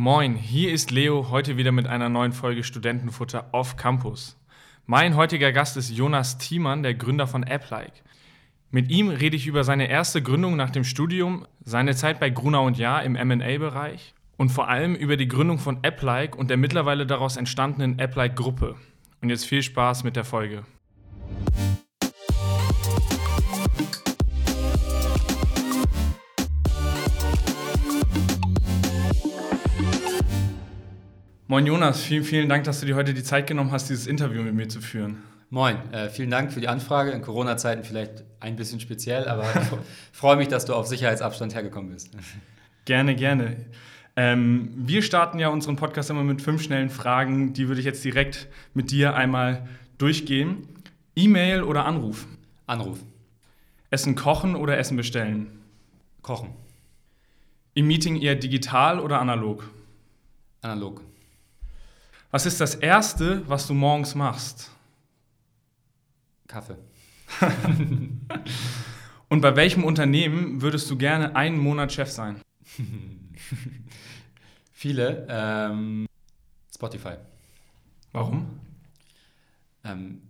Moin, hier ist Leo, heute wieder mit einer neuen Folge Studentenfutter auf Campus. Mein heutiger Gast ist Jonas Thiemann, der Gründer von AppLike. Mit ihm rede ich über seine erste Gründung nach dem Studium, seine Zeit bei Gruner und Jahr im M&A-Bereich und vor allem über die Gründung von AppLike und der mittlerweile daraus entstandenen AppLike-Gruppe. Und jetzt viel Spaß mit der Folge. Moin Jonas, vielen, vielen Dank, dass du dir heute die Zeit genommen hast, dieses Interview mit mir zu führen. Moin, äh, vielen Dank für die Anfrage. In Corona-Zeiten vielleicht ein bisschen speziell, aber ich freue mich, dass du auf Sicherheitsabstand hergekommen bist. Gerne, gerne. Ähm, wir starten ja unseren Podcast immer mit fünf schnellen Fragen. Die würde ich jetzt direkt mit dir einmal durchgehen. E-Mail oder Anruf? Anruf. Essen kochen oder Essen bestellen? Kochen. Im Meeting eher digital oder analog? Analog. Was ist das Erste, was du morgens machst? Kaffee. Und bei welchem Unternehmen würdest du gerne einen Monat Chef sein? Viele. Ähm, Spotify. Warum? Ähm,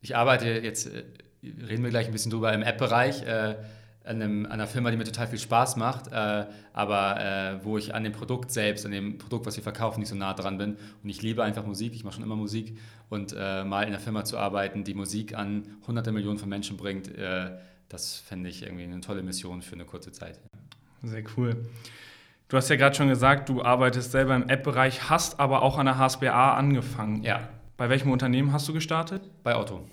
ich arbeite jetzt, äh, reden wir gleich ein bisschen drüber, im App-Bereich. Äh, einem, an einer Firma, die mir total viel Spaß macht, äh, aber äh, wo ich an dem Produkt selbst, an dem Produkt, was wir verkaufen, nicht so nah dran bin. Und ich liebe einfach Musik, ich mache schon immer Musik. Und äh, mal in einer Firma zu arbeiten, die Musik an hunderte Millionen von Menschen bringt, äh, das fände ich irgendwie eine tolle Mission für eine kurze Zeit. Sehr cool. Du hast ja gerade schon gesagt, du arbeitest selber im App-Bereich, hast aber auch an der HSBA angefangen. Ja. Bei welchem Unternehmen hast du gestartet? Bei Otto.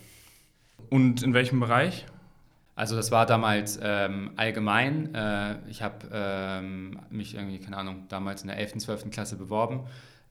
Und in welchem Bereich? Also das war damals ähm, allgemein. Äh, ich habe ähm, mich irgendwie, keine Ahnung, damals in der 11., 12. Klasse beworben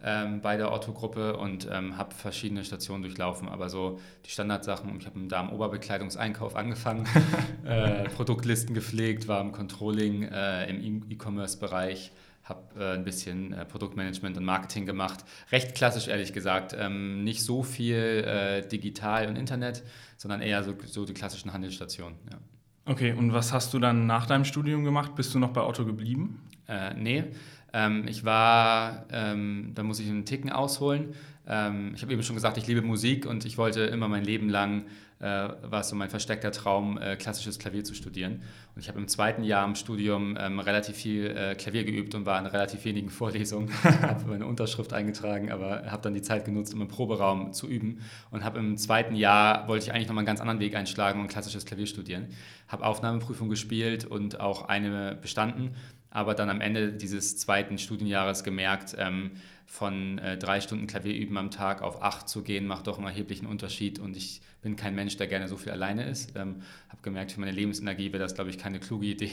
ähm, bei der Otto-Gruppe und ähm, habe verschiedene Stationen durchlaufen. Aber so die Standardsachen, ich habe da im Oberbekleidungseinkauf angefangen, äh, Produktlisten gepflegt, war im Controlling, äh, im E-Commerce-Bereich, habe äh, ein bisschen äh, Produktmanagement und Marketing gemacht. Recht klassisch, ehrlich gesagt. Ähm, nicht so viel äh, digital und Internet, sondern eher so, so die klassischen Handelsstationen. Ja. Okay, und was hast du dann nach deinem Studium gemacht? Bist du noch bei Otto geblieben? Äh, nee, ähm, ich war, ähm, da muss ich einen Ticken ausholen. Ähm, ich habe eben schon gesagt, ich liebe Musik und ich wollte immer mein Leben lang war es so mein versteckter Traum, äh, klassisches Klavier zu studieren. Und ich habe im zweiten Jahr im Studium ähm, relativ viel äh, Klavier geübt und war in relativ wenigen Vorlesungen, habe meine Unterschrift eingetragen, aber habe dann die Zeit genutzt, um im Proberaum zu üben. Und habe im zweiten Jahr, wollte ich eigentlich nochmal einen ganz anderen Weg einschlagen und klassisches Klavier studieren. Habe Aufnahmeprüfung gespielt und auch eine bestanden, aber dann am Ende dieses zweiten Studienjahres gemerkt, ähm, von äh, drei Stunden Klavier üben am Tag auf acht zu gehen, macht doch einen erheblichen Unterschied. Und ich bin kein Mensch, der gerne so viel alleine ist. Ähm, habe gemerkt, für meine Lebensenergie wäre das, glaube ich, keine kluge Idee,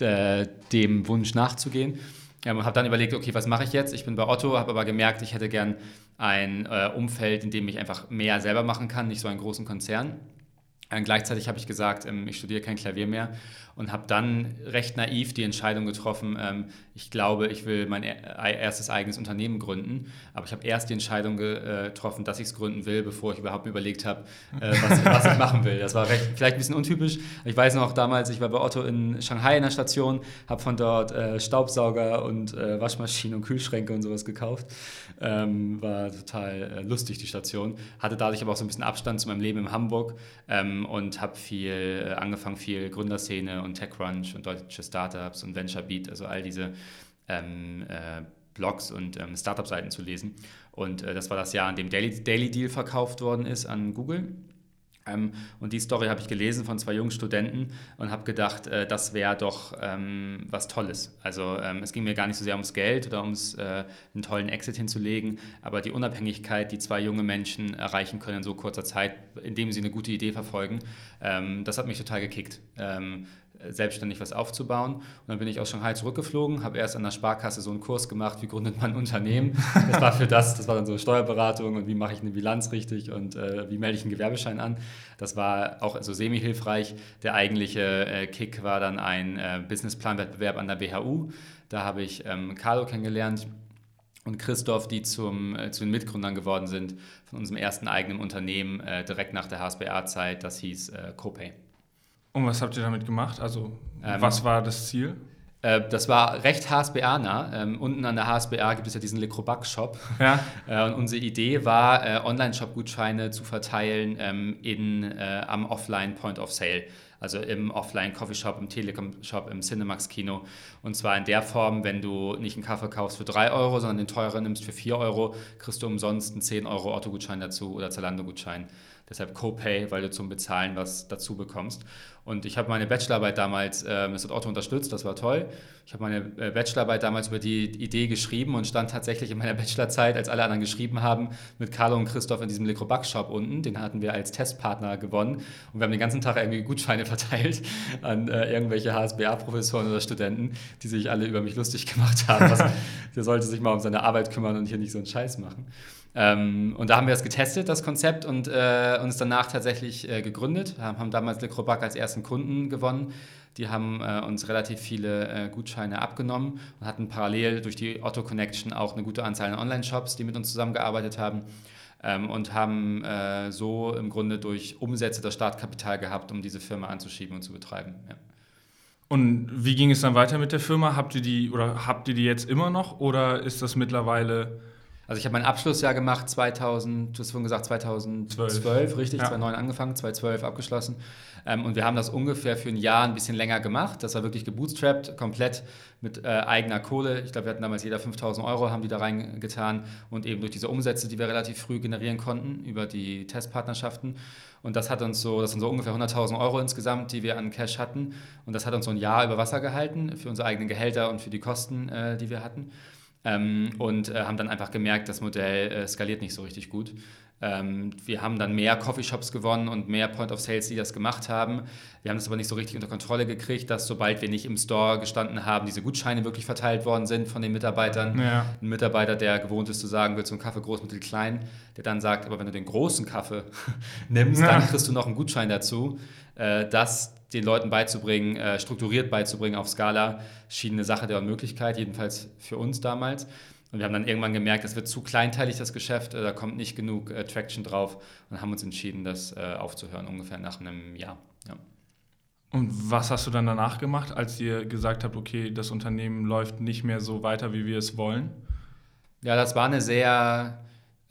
dem Wunsch nachzugehen. Ähm, habe dann überlegt, okay, was mache ich jetzt? Ich bin bei Otto, habe aber gemerkt, ich hätte gern ein äh, Umfeld, in dem ich einfach mehr selber machen kann, nicht so einen großen Konzern. Und gleichzeitig habe ich gesagt, ähm, ich studiere kein Klavier mehr und habe dann recht naiv die Entscheidung getroffen, ähm, ich glaube, ich will mein erstes eigenes Unternehmen gründen. Aber ich habe erst die Entscheidung äh, getroffen, dass ich es gründen will, bevor ich überhaupt überlegt habe, äh, was, was, ich machen will. Das war recht, vielleicht ein bisschen untypisch. Ich weiß noch damals, ich war bei Otto in Shanghai in der Station, habe von dort äh, Staubsauger und Waschmaschinen und Kühlschränke und sowas gekauft. Ähm, war total lustig, die Station. Hatte dadurch aber auch so ein bisschen Abstand zu meinem Leben in Hamburg ähm, und habe viel angefangen, viel Gründerszene und TechCrunch und deutsche Startups und VentureBeat, also all diese ähm, äh, Blogs und ähm, Startup-Seiten zu lesen. Und äh, das war das Jahr, in dem Daily, Daily Deal verkauft worden ist an Google. Ähm, und die Story habe ich gelesen von zwei jungen Studenten und habe gedacht, äh, das wäre doch ähm, was Tolles. Also ähm, es ging mir gar nicht so sehr ums Geld oder ums äh, einen tollen Exit hinzulegen, aber die Unabhängigkeit, die zwei junge Menschen erreichen können in so kurzer Zeit, indem sie eine gute Idee verfolgen, ähm, das hat mich total gekickt. Selbstständig was aufzubauen. Und dann bin ich aus Shanghai zurückgeflogen, habe erst an der Sparkasse so einen Kurs gemacht, wie gründet man ein Unternehmen. Das war für das, das war dann so Steuerberatung und wie mache ich eine Bilanz richtig und äh, wie melde ich einen Gewerbeschein an. Das war auch so semi-hilfreich. Der eigentliche äh, Kick war dann ein äh, Businessplan-Wettbewerb an der BHU. Da habe ich ähm, Carlo kennengelernt und Christoph, die zum, äh, zu den Mitgründern geworden sind von unserem ersten eigenen Unternehmen äh, direkt nach der HSBA-Zeit. Das hieß äh, CoPay. Und was habt ihr damit gemacht? Also, ähm, was war das Ziel? Äh, das war recht HSBA-nah. Ähm, unten an der HSBA gibt es ja diesen Lecrobac-Shop. Ja. Äh, und unsere Idee war, äh, Online-Shop-Gutscheine zu verteilen ähm, in, äh, am Offline-Point of Sale. Also im Offline-Coffeeshop, im Telekom-Shop, im Cinemax-Kino. Und zwar in der Form, wenn du nicht einen Kaffee kaufst für 3 Euro, sondern den teuren nimmst für 4 Euro, kriegst du umsonst einen 10 Euro Otto-Gutschein dazu oder Zalando-Gutschein. Deshalb Copay, weil du zum Bezahlen was dazu bekommst. Und ich habe meine Bachelorarbeit damals, äh, das hat Otto unterstützt, das war toll. Ich habe meine äh, Bachelorarbeit damals über die Idee geschrieben und stand tatsächlich in meiner Bachelorzeit, als alle anderen geschrieben haben, mit Carlo und Christoph in diesem Lecrobac-Shop unten. Den hatten wir als Testpartner gewonnen. Und wir haben den ganzen Tag irgendwie Gutscheine verteilt an äh, irgendwelche HSBA-Professoren oder Studenten, die sich alle über mich lustig gemacht haben. Was, der sollte sich mal um seine Arbeit kümmern und hier nicht so einen Scheiß machen. Ähm, und da haben wir es getestet, das Konzept, und äh, uns danach tatsächlich äh, gegründet. Wir haben damals Le Crobac als ersten Kunden gewonnen. Die haben äh, uns relativ viele äh, Gutscheine abgenommen und hatten parallel durch die Otto Connection auch eine gute Anzahl an Online-Shops, die mit uns zusammengearbeitet haben. Ähm, und haben äh, so im Grunde durch Umsätze das Startkapital gehabt, um diese Firma anzuschieben und zu betreiben. Ja. Und wie ging es dann weiter mit der Firma? Habt ihr die oder habt ihr die jetzt immer noch oder ist das mittlerweile also ich habe mein Abschlussjahr gemacht 2000, du hast vorhin gesagt 2012, 12. richtig, ja. 2009 angefangen, 2012 abgeschlossen. Ähm, und wir haben das ungefähr für ein Jahr ein bisschen länger gemacht. Das war wirklich gebootstrapped, komplett mit äh, eigener Kohle. Ich glaube, wir hatten damals jeder 5000 Euro, haben die da reingetan und eben durch diese Umsätze, die wir relativ früh generieren konnten über die Testpartnerschaften. Und das hat uns so, das sind so ungefähr 100.000 Euro insgesamt, die wir an Cash hatten. Und das hat uns so ein Jahr über Wasser gehalten für unsere eigenen Gehälter und für die Kosten, äh, die wir hatten. Ähm, und äh, haben dann einfach gemerkt, das Modell äh, skaliert nicht so richtig gut. Ähm, wir haben dann mehr Coffeeshops gewonnen und mehr Point of Sales, die das gemacht haben. Wir haben das aber nicht so richtig unter Kontrolle gekriegt, dass sobald wir nicht im Store gestanden haben, diese Gutscheine wirklich verteilt worden sind von den Mitarbeitern. Ja. Ein Mitarbeiter, der gewohnt ist zu sagen, willst du einen Kaffee groß, mittel, klein, der dann sagt, aber wenn du den großen Kaffee nimmst, ja. dann kriegst du noch einen Gutschein dazu. Äh, das den Leuten beizubringen, äh, strukturiert beizubringen auf Skala, schien eine Sache der Unmöglichkeit, jedenfalls für uns damals. Und wir haben dann irgendwann gemerkt, es wird zu kleinteilig, das Geschäft, äh, da kommt nicht genug äh, Traction drauf und haben uns entschieden, das äh, aufzuhören, ungefähr nach einem Jahr. Ja. Und was hast du dann danach gemacht, als ihr gesagt habt, okay, das Unternehmen läuft nicht mehr so weiter, wie wir es wollen? Ja, das war eine sehr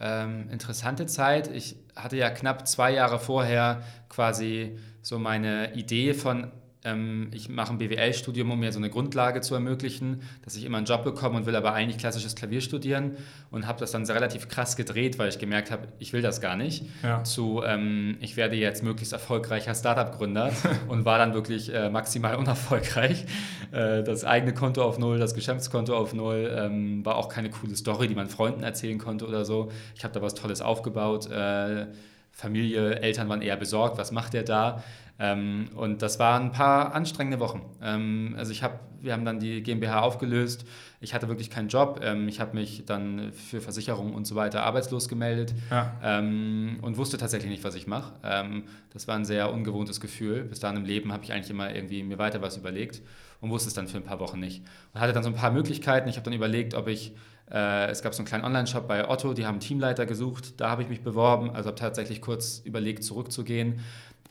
ähm, interessante Zeit. Ich hatte ja knapp zwei Jahre vorher quasi so meine Idee von ich mache ein BWL-Studium, um mir so eine Grundlage zu ermöglichen, dass ich immer einen Job bekomme und will aber eigentlich klassisches Klavier studieren und habe das dann relativ krass gedreht, weil ich gemerkt habe, ich will das gar nicht, ja. zu ähm, ich werde jetzt möglichst erfolgreicher Startup-Gründer und war dann wirklich äh, maximal unerfolgreich. Äh, das eigene Konto auf Null, das Geschäftskonto auf Null, ähm, war auch keine coole Story, die man Freunden erzählen konnte oder so. Ich habe da was Tolles aufgebaut. Äh, Familie, Eltern waren eher besorgt, was macht er da? Ähm, und das waren ein paar anstrengende Wochen. Ähm, also ich habe, wir haben dann die GmbH aufgelöst. Ich hatte wirklich keinen Job. Ähm, ich habe mich dann für Versicherungen und so weiter arbeitslos gemeldet ja. Ähm, und wusste tatsächlich nicht, was ich mache. Ähm, das war ein sehr ungewohntes Gefühl. Bis dahin im Leben habe ich eigentlich immer irgendwie mir weiter was überlegt und wusste es dann für ein paar Wochen nicht. Und hatte dann so ein paar Möglichkeiten. Ich habe dann überlegt, ob ich äh, es gab so einen kleinen Online-Shop bei Otto, die haben Teamleiter gesucht, da habe ich mich beworben, also habe tatsächlich kurz überlegt, zurückzugehen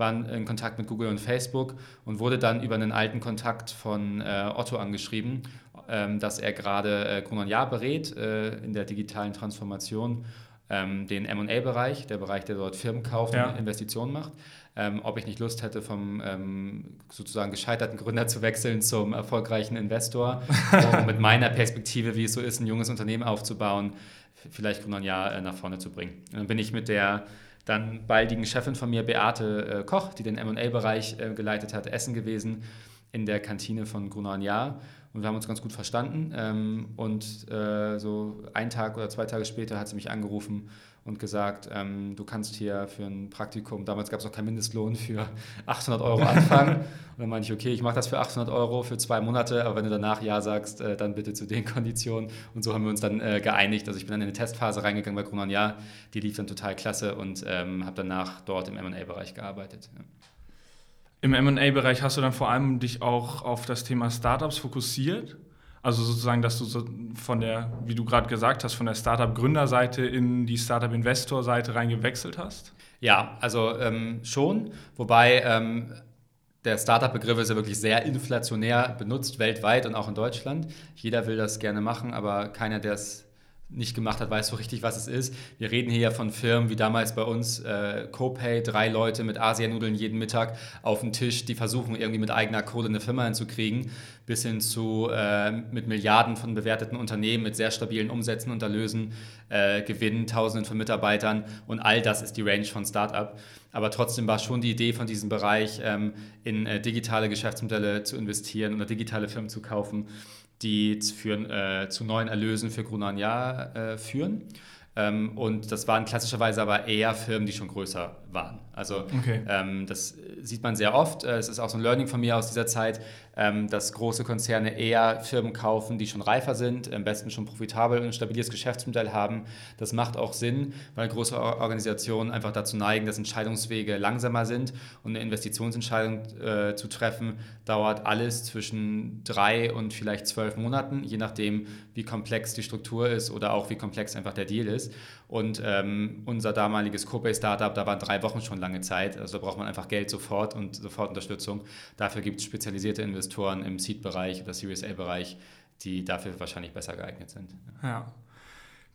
war in Kontakt mit Google und Facebook und wurde dann über einen alten Kontakt von äh, Otto angeschrieben, ähm, dass er gerade äh, Grunon Jahr berät äh, in der digitalen Transformation, ähm, den M&A-Bereich, der Bereich, der dort Firmen kauft ja. und Investitionen macht. Ähm, ob ich nicht Lust hätte, vom ähm, sozusagen gescheiterten Gründer zu wechseln zum erfolgreichen Investor, um mit meiner Perspektive, wie es so ist, ein junges Unternehmen aufzubauen, vielleicht Grunon Jahr äh, nach vorne zu bringen. Und dann bin ich mit der dann baldigen Chefin von mir, Beate äh, Koch, die den MA-Bereich äh, geleitet hat, essen gewesen in der Kantine von Grunan Jahr. Und wir haben uns ganz gut verstanden. Ähm, und äh, so einen Tag oder zwei Tage später hat sie mich angerufen und gesagt, ähm, du kannst hier für ein Praktikum, damals gab es auch keinen Mindestlohn, für 800 Euro anfangen. und dann meinte ich, okay, ich mache das für 800 Euro für zwei Monate, aber wenn du danach Ja sagst, äh, dann bitte zu den Konditionen. Und so haben wir uns dann äh, geeinigt. Also ich bin dann in eine Testphase reingegangen bei Grunon Ja, die lief dann total klasse und ähm, habe danach dort im M&A-Bereich gearbeitet. Ja. Im MA-Bereich hast du dann vor allem dich auch auf das Thema Startups fokussiert. Also sozusagen, dass du so von der, wie du gerade gesagt hast, von der Startup-Gründerseite in die Startup-Investor-Seite reingewechselt hast? Ja, also ähm, schon. Wobei ähm, der Startup-Begriff ist ja wirklich sehr inflationär benutzt weltweit und auch in Deutschland. Jeder will das gerne machen, aber keiner, der es nicht gemacht hat, weiß so richtig, was es ist. Wir reden hier ja von Firmen wie damals bei uns äh, Copay, drei Leute mit Asianudeln jeden Mittag auf dem Tisch, die versuchen irgendwie mit eigener Kohle eine Firma hinzukriegen, bis hin zu äh, mit Milliarden von bewerteten Unternehmen mit sehr stabilen Umsätzen und Erlösen, äh, Gewinnen, Tausenden von Mitarbeitern und all das ist die Range von Startup. Aber trotzdem war schon die Idee von diesem Bereich, ähm, in äh, digitale Geschäftsmodelle zu investieren oder digitale Firmen zu kaufen die führen, äh, zu neuen Erlösen für Grunanja äh, führen. Ähm, und das waren klassischerweise aber eher Firmen, die schon größer waren. Also okay. ähm, das sieht man sehr oft. Äh, es ist auch so ein Learning von mir aus dieser Zeit, ähm, dass große Konzerne eher Firmen kaufen, die schon reifer sind, am besten schon profitabel und ein stabiles Geschäftsmodell haben. Das macht auch Sinn, weil große Organisationen einfach dazu neigen, dass Entscheidungswege langsamer sind und eine Investitionsentscheidung äh, zu treffen, dauert alles zwischen drei und vielleicht zwölf Monaten, je nachdem, wie komplex die Struktur ist oder auch wie komplex einfach der Deal ist. Und ähm, unser damaliges Copay-Startup, da waren drei Wochen schon lange Zeit. Also da braucht man einfach Geld sofort und sofort Unterstützung. Dafür gibt es spezialisierte Investoren im Seed-Bereich oder Series A-Bereich, die dafür wahrscheinlich besser geeignet sind. Ja.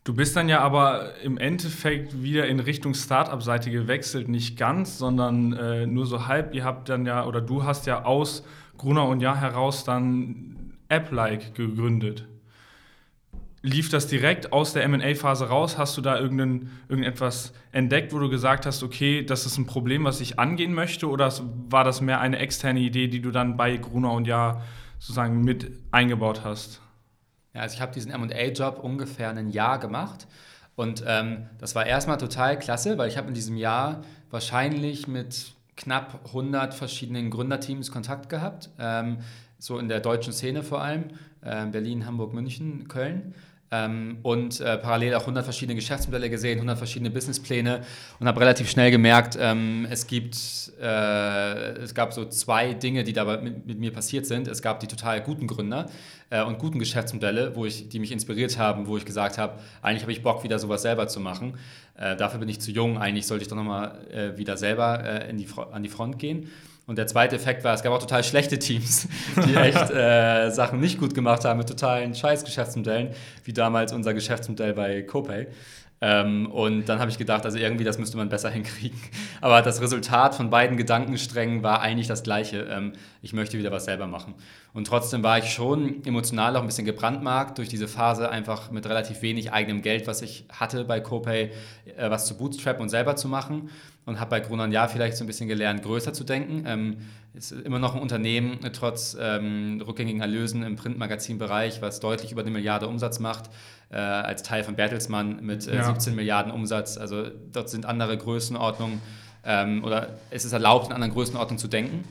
Du bist dann ja aber im Endeffekt wieder in Richtung Startup-Seite gewechselt, nicht ganz, sondern äh, nur so halb. Ihr habt dann ja, oder du hast ja aus Gruner und Jahr heraus dann App-like gegründet lief das direkt aus der MA-Phase raus? Hast du da irgendetwas entdeckt, wo du gesagt hast, okay, das ist ein Problem, was ich angehen möchte? Oder war das mehr eine externe Idee, die du dann bei Gruner und Ja sozusagen mit eingebaut hast? Ja, also ich habe diesen MA-Job ungefähr ein Jahr gemacht. Und ähm, das war erstmal total klasse, weil ich habe in diesem Jahr wahrscheinlich mit knapp 100 verschiedenen Gründerteams Kontakt gehabt. Ähm, so in der deutschen Szene vor allem. Äh, Berlin, Hamburg, München, Köln. Ähm, und äh, parallel auch 100 verschiedene Geschäftsmodelle gesehen, 100 verschiedene Businesspläne und habe relativ schnell gemerkt, ähm, es gibt, äh, es gab so zwei Dinge, die dabei mit, mit, mir passiert sind. Es gab die total guten Gründer äh, und guten Geschäftsmodelle, wo ich, die mich inspiriert haben, wo ich gesagt habe, eigentlich habe ich Bock, wieder sowas selber zu machen. Äh, dafür bin ich zu jung, eigentlich sollte ich doch nochmal äh, wieder selber äh, in die, an die Front gehen. Und der zweite Effekt war, es gab auch total schlechte Teams, die echt äh, Sachen nicht gut gemacht haben mit totalen Scheiß-Geschäftsmodellen, wie damals unser Geschäftsmodell bei Copay. Ähm, und dann habe ich gedacht, also irgendwie das müsste man besser hinkriegen. Aber das Resultat von beiden Gedankensträngen war eigentlich das gleiche. Ähm, ich möchte wieder was selber machen. Und trotzdem war ich schon emotional auch ein bisschen gebrandmarkt durch diese Phase, einfach mit relativ wenig eigenem Geld, was ich hatte bei Copay, äh, was zu bootstrappen und selber zu machen und habe bei Grunan Jahr vielleicht so ein bisschen gelernt, größer zu denken. Ähm, ist immer noch ein Unternehmen, trotz ähm, rückgängigen Erlösen im Printmagazinbereich, was deutlich über eine Milliarde Umsatz macht, äh, als Teil von Bertelsmann mit äh, ja. 17 Milliarden Umsatz. Also dort sind andere Größenordnungen ähm, oder es ist erlaubt, in anderen Größenordnungen zu denken.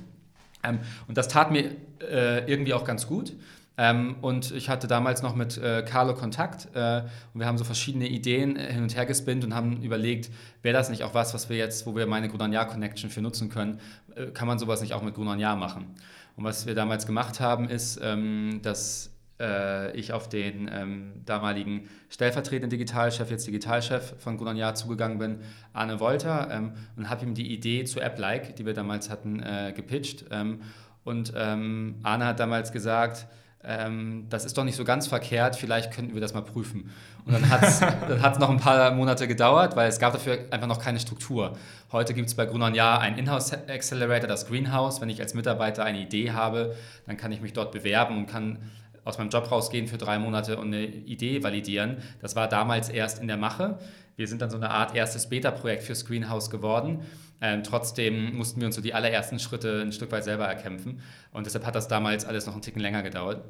Ähm, und das tat mir äh, irgendwie auch ganz gut. Ähm, und ich hatte damals noch mit äh, Carlo Kontakt äh, und wir haben so verschiedene Ideen äh, hin und her gespinnt und haben überlegt, wäre das nicht auch was, was wir jetzt, wo wir meine Grunanja Connection für nutzen können, äh, kann man sowas nicht auch mit Grunanja machen? Und was wir damals gemacht haben, ist, ähm, dass äh, ich auf den ähm, damaligen stellvertretenden Digitalchef, jetzt Digitalchef von Grunanja zugegangen bin, Arne Wolter, ähm, und habe ihm die Idee zu App-Like, die wir damals hatten, äh, gepitcht. Ähm, und ähm, Arne hat damals gesagt, ähm, das ist doch nicht so ganz verkehrt, vielleicht könnten wir das mal prüfen. Und dann hat es dann noch ein paar Monate gedauert, weil es gab dafür einfach noch keine Struktur. Heute gibt es bei Grunon Ja einen Inhouse-Accelerator, das Greenhouse. Wenn ich als Mitarbeiter eine Idee habe, dann kann ich mich dort bewerben und kann aus meinem Job rausgehen für drei Monate und eine Idee validieren. Das war damals erst in der Mache. Wir sind dann so eine Art erstes Beta-Projekt fürs Greenhouse geworden. Ähm, trotzdem mussten wir uns so die allerersten Schritte ein Stück weit selber erkämpfen. Und deshalb hat das damals alles noch einen Ticken länger gedauert.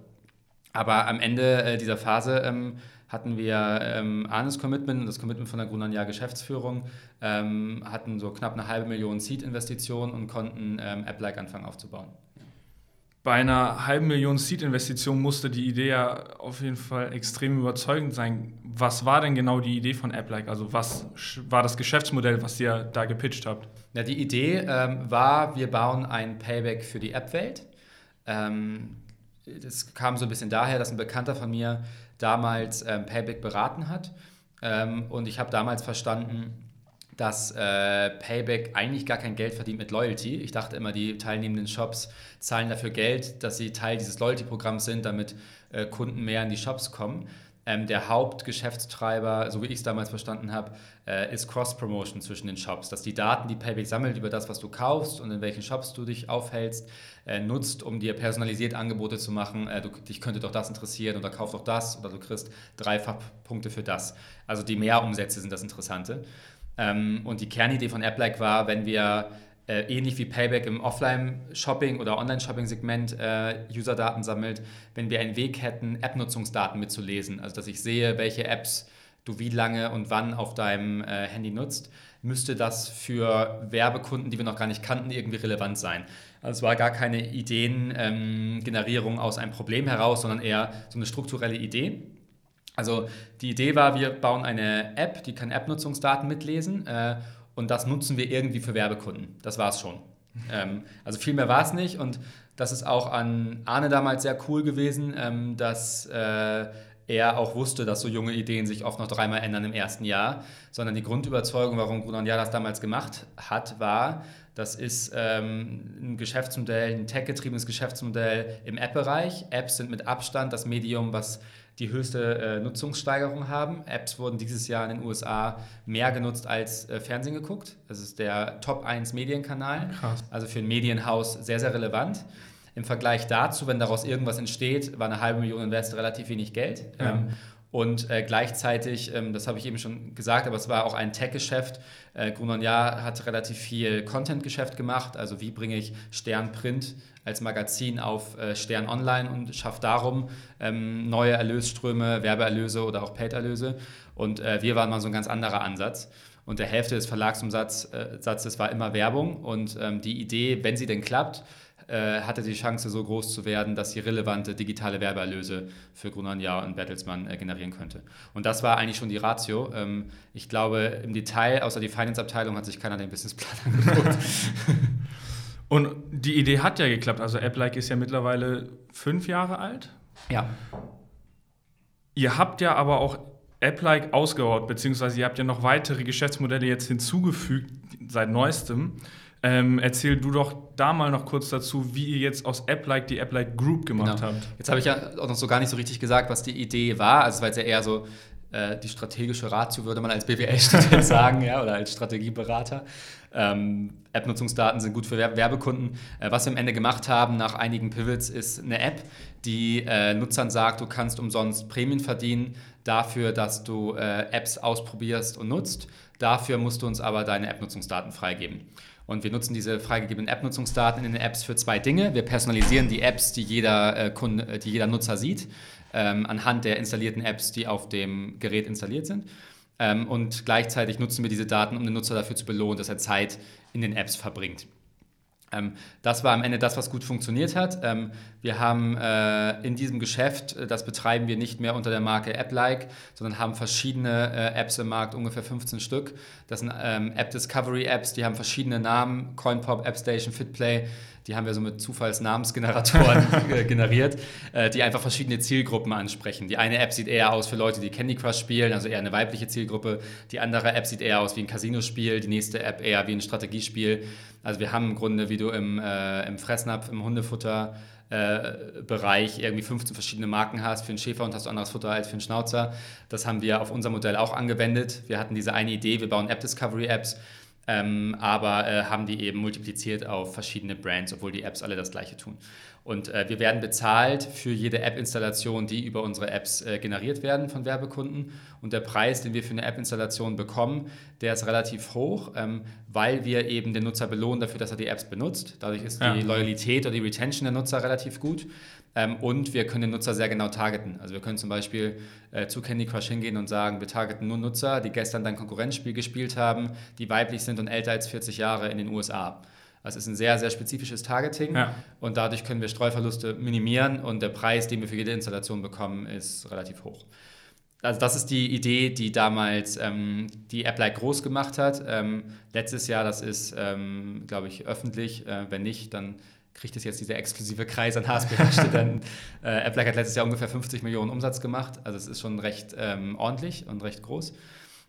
Aber am Ende äh, dieser Phase ähm, hatten wir ähm, Arnes Commitment das Commitment von der Grunanja Geschäftsführung, ähm, hatten so knapp eine halbe Million Seed-Investitionen und konnten ähm, App-like anfangen aufzubauen. Bei einer halben Million Seed-Investition musste die Idee ja auf jeden Fall extrem überzeugend sein. Was war denn genau die Idee von AppLike? Also was war das Geschäftsmodell, was ihr da gepitcht habt? Ja, die Idee ähm, war, wir bauen ein Payback für die App-Welt. Ähm, das kam so ein bisschen daher, dass ein Bekannter von mir damals ähm, Payback beraten hat. Ähm, und ich habe damals verstanden, dass äh, Payback eigentlich gar kein Geld verdient mit Loyalty. Ich dachte immer, die teilnehmenden Shops zahlen dafür Geld, dass sie Teil dieses Loyalty-Programms sind, damit äh, Kunden mehr in die Shops kommen. Ähm, der Hauptgeschäftstreiber, so wie ich es damals verstanden habe, äh, ist Cross-Promotion zwischen den Shops. Dass die Daten, die Payback sammelt über das, was du kaufst und in welchen Shops du dich aufhältst, äh, nutzt, um dir personalisiert Angebote zu machen. Äh, du, dich könnte doch das interessieren oder kauf doch das oder du kriegst dreifach Punkte für das. Also die Mehrumsätze sind das Interessante. Ähm, und die Kernidee von AppLike war, wenn wir äh, ähnlich wie Payback im Offline-Shopping oder Online-Shopping-Segment äh, User-Daten sammelt, wenn wir einen Weg hätten, App-Nutzungsdaten mitzulesen. Also dass ich sehe, welche Apps du wie lange und wann auf deinem äh, Handy nutzt, müsste das für Werbekunden, die wir noch gar nicht kannten, irgendwie relevant sein. Also es war gar keine Ideengenerierung ähm, aus einem Problem heraus, sondern eher so eine strukturelle Idee. Also die Idee war, wir bauen eine App, die kann App-Nutzungsdaten mitlesen äh, und das nutzen wir irgendwie für Werbekunden. Das war es schon. Ähm, also viel mehr war es nicht und das ist auch an Arne damals sehr cool gewesen, ähm, dass äh, er auch wusste, dass so junge Ideen sich oft noch dreimal ändern im ersten Jahr, sondern die Grundüberzeugung, warum Grunon ja das damals gemacht hat, war, das ist ähm, ein Geschäftsmodell, ein tech-getriebenes Geschäftsmodell im App-Bereich. Apps sind mit Abstand das Medium, was die höchste äh, Nutzungssteigerung haben. Apps wurden dieses Jahr in den USA mehr genutzt als äh, Fernsehen geguckt. Das ist der Top 1 Medienkanal. Krass. Also für ein Medienhaus sehr, sehr relevant. Im Vergleich dazu, wenn daraus irgendwas entsteht, war eine halbe Million Invest relativ wenig Geld. Ja. Ähm, und äh, gleichzeitig, ähm, das habe ich eben schon gesagt, aber es war auch ein Tech-Geschäft. Äh, Grunon Jahr hat relativ viel Content-Geschäft gemacht. Also wie bringe ich Stern Print als Magazin auf äh, Stern Online und schaffe darum ähm, neue Erlösströme, Werbeerlöse oder auch Paid-Erlöse. Und äh, wir waren mal so ein ganz anderer Ansatz. Und der Hälfte des Verlagsumsatzes äh, war immer Werbung. Und ähm, die Idee, wenn sie denn klappt, äh, hatte die Chance, so groß zu werden, dass sie relevante digitale Werbeerlöse für Grunon Jahr und Bertelsmann äh, generieren könnte. Und das war eigentlich schon die Ratio. Ähm, ich glaube, im Detail, außer die Finance-Abteilung, hat sich keiner den Businessplan angeguckt. und die Idee hat ja geklappt. Also AppLike ist ja mittlerweile fünf Jahre alt. Ja. Ihr habt ja aber auch AppLike ausgebaut, beziehungsweise ihr habt ja noch weitere Geschäftsmodelle jetzt hinzugefügt seit neuestem. Ähm, erzähl du doch da mal noch kurz dazu, wie ihr jetzt aus AppLike die AppLike Group gemacht genau. habt. Jetzt habe ich ja auch noch so gar nicht so richtig gesagt, was die Idee war. Also es war jetzt ja eher so äh, die strategische Ratio, würde man als BWL-Student sagen, ja, oder als Strategieberater. Ähm, App-Nutzungsdaten sind gut für Werbekunden. Äh, was wir am Ende gemacht haben nach einigen Pivots ist eine App, die äh, Nutzern sagt, du kannst umsonst Prämien verdienen dafür, dass du äh, Apps ausprobierst und nutzt. Dafür musst du uns aber deine App-Nutzungsdaten freigeben. Und wir nutzen diese freigegebenen App-Nutzungsdaten in den Apps für zwei Dinge. Wir personalisieren die Apps, die jeder, äh, Kunde, äh, die jeder Nutzer sieht, ähm, anhand der installierten Apps, die auf dem Gerät installiert sind. Ähm, und gleichzeitig nutzen wir diese Daten, um den Nutzer dafür zu belohnen, dass er Zeit in den Apps verbringt. Ähm, das war am Ende das, was gut funktioniert hat. Ähm, wir haben äh, in diesem Geschäft, äh, das betreiben wir nicht mehr unter der Marke AppLike, sondern haben verschiedene äh, Apps im Markt, ungefähr 15 Stück. Das sind ähm, App Discovery Apps, die haben verschiedene Namen, CoinPop, AppStation, FitPlay. Die haben wir so mit Zufallsnamensgeneratoren generiert, die einfach verschiedene Zielgruppen ansprechen. Die eine App sieht eher aus für Leute, die Candy Crush spielen, also eher eine weibliche Zielgruppe. Die andere App sieht eher aus wie ein Casinospiel, die nächste App eher wie ein Strategiespiel. Also wir haben im Grunde, wie du im, äh, im Fressnapf, im Hundefutter äh, Bereich irgendwie 15 verschiedene Marken hast. Für einen Schäfer und hast du anderes Futter als für einen Schnauzer. Das haben wir auf unser Modell auch angewendet. Wir hatten diese eine Idee, wir bauen App-Discovery-Apps, ähm, aber äh, haben die eben multipliziert auf verschiedene Brands, obwohl die Apps alle das gleiche tun. Und äh, wir werden bezahlt für jede App-Installation, die über unsere Apps äh, generiert werden von Werbekunden. Und der Preis, den wir für eine App-Installation bekommen, der ist relativ hoch, ähm, weil wir eben den Nutzer belohnen dafür, dass er die Apps benutzt. Dadurch ist ja. die Loyalität oder die Retention der Nutzer relativ gut. Ähm, und wir können den Nutzer sehr genau targeten. Also wir können zum Beispiel äh, zu Candy Crush hingehen und sagen, wir targeten nur Nutzer, die gestern dein Konkurrenzspiel gespielt haben, die weiblich sind und älter als 40 Jahre in den USA. Das ist ein sehr, sehr spezifisches Targeting ja. und dadurch können wir Streuverluste minimieren und der Preis, den wir für jede Installation bekommen, ist relativ hoch. Also das ist die Idee, die damals ähm, die AppLike groß gemacht hat. Ähm, letztes Jahr, das ist, ähm, glaube ich, öffentlich. Äh, wenn nicht, dann kriegt es jetzt dieser exklusive Kreis an HSB-Studenten. äh, AppLike hat letztes Jahr ungefähr 50 Millionen Umsatz gemacht. Also es ist schon recht ähm, ordentlich und recht groß.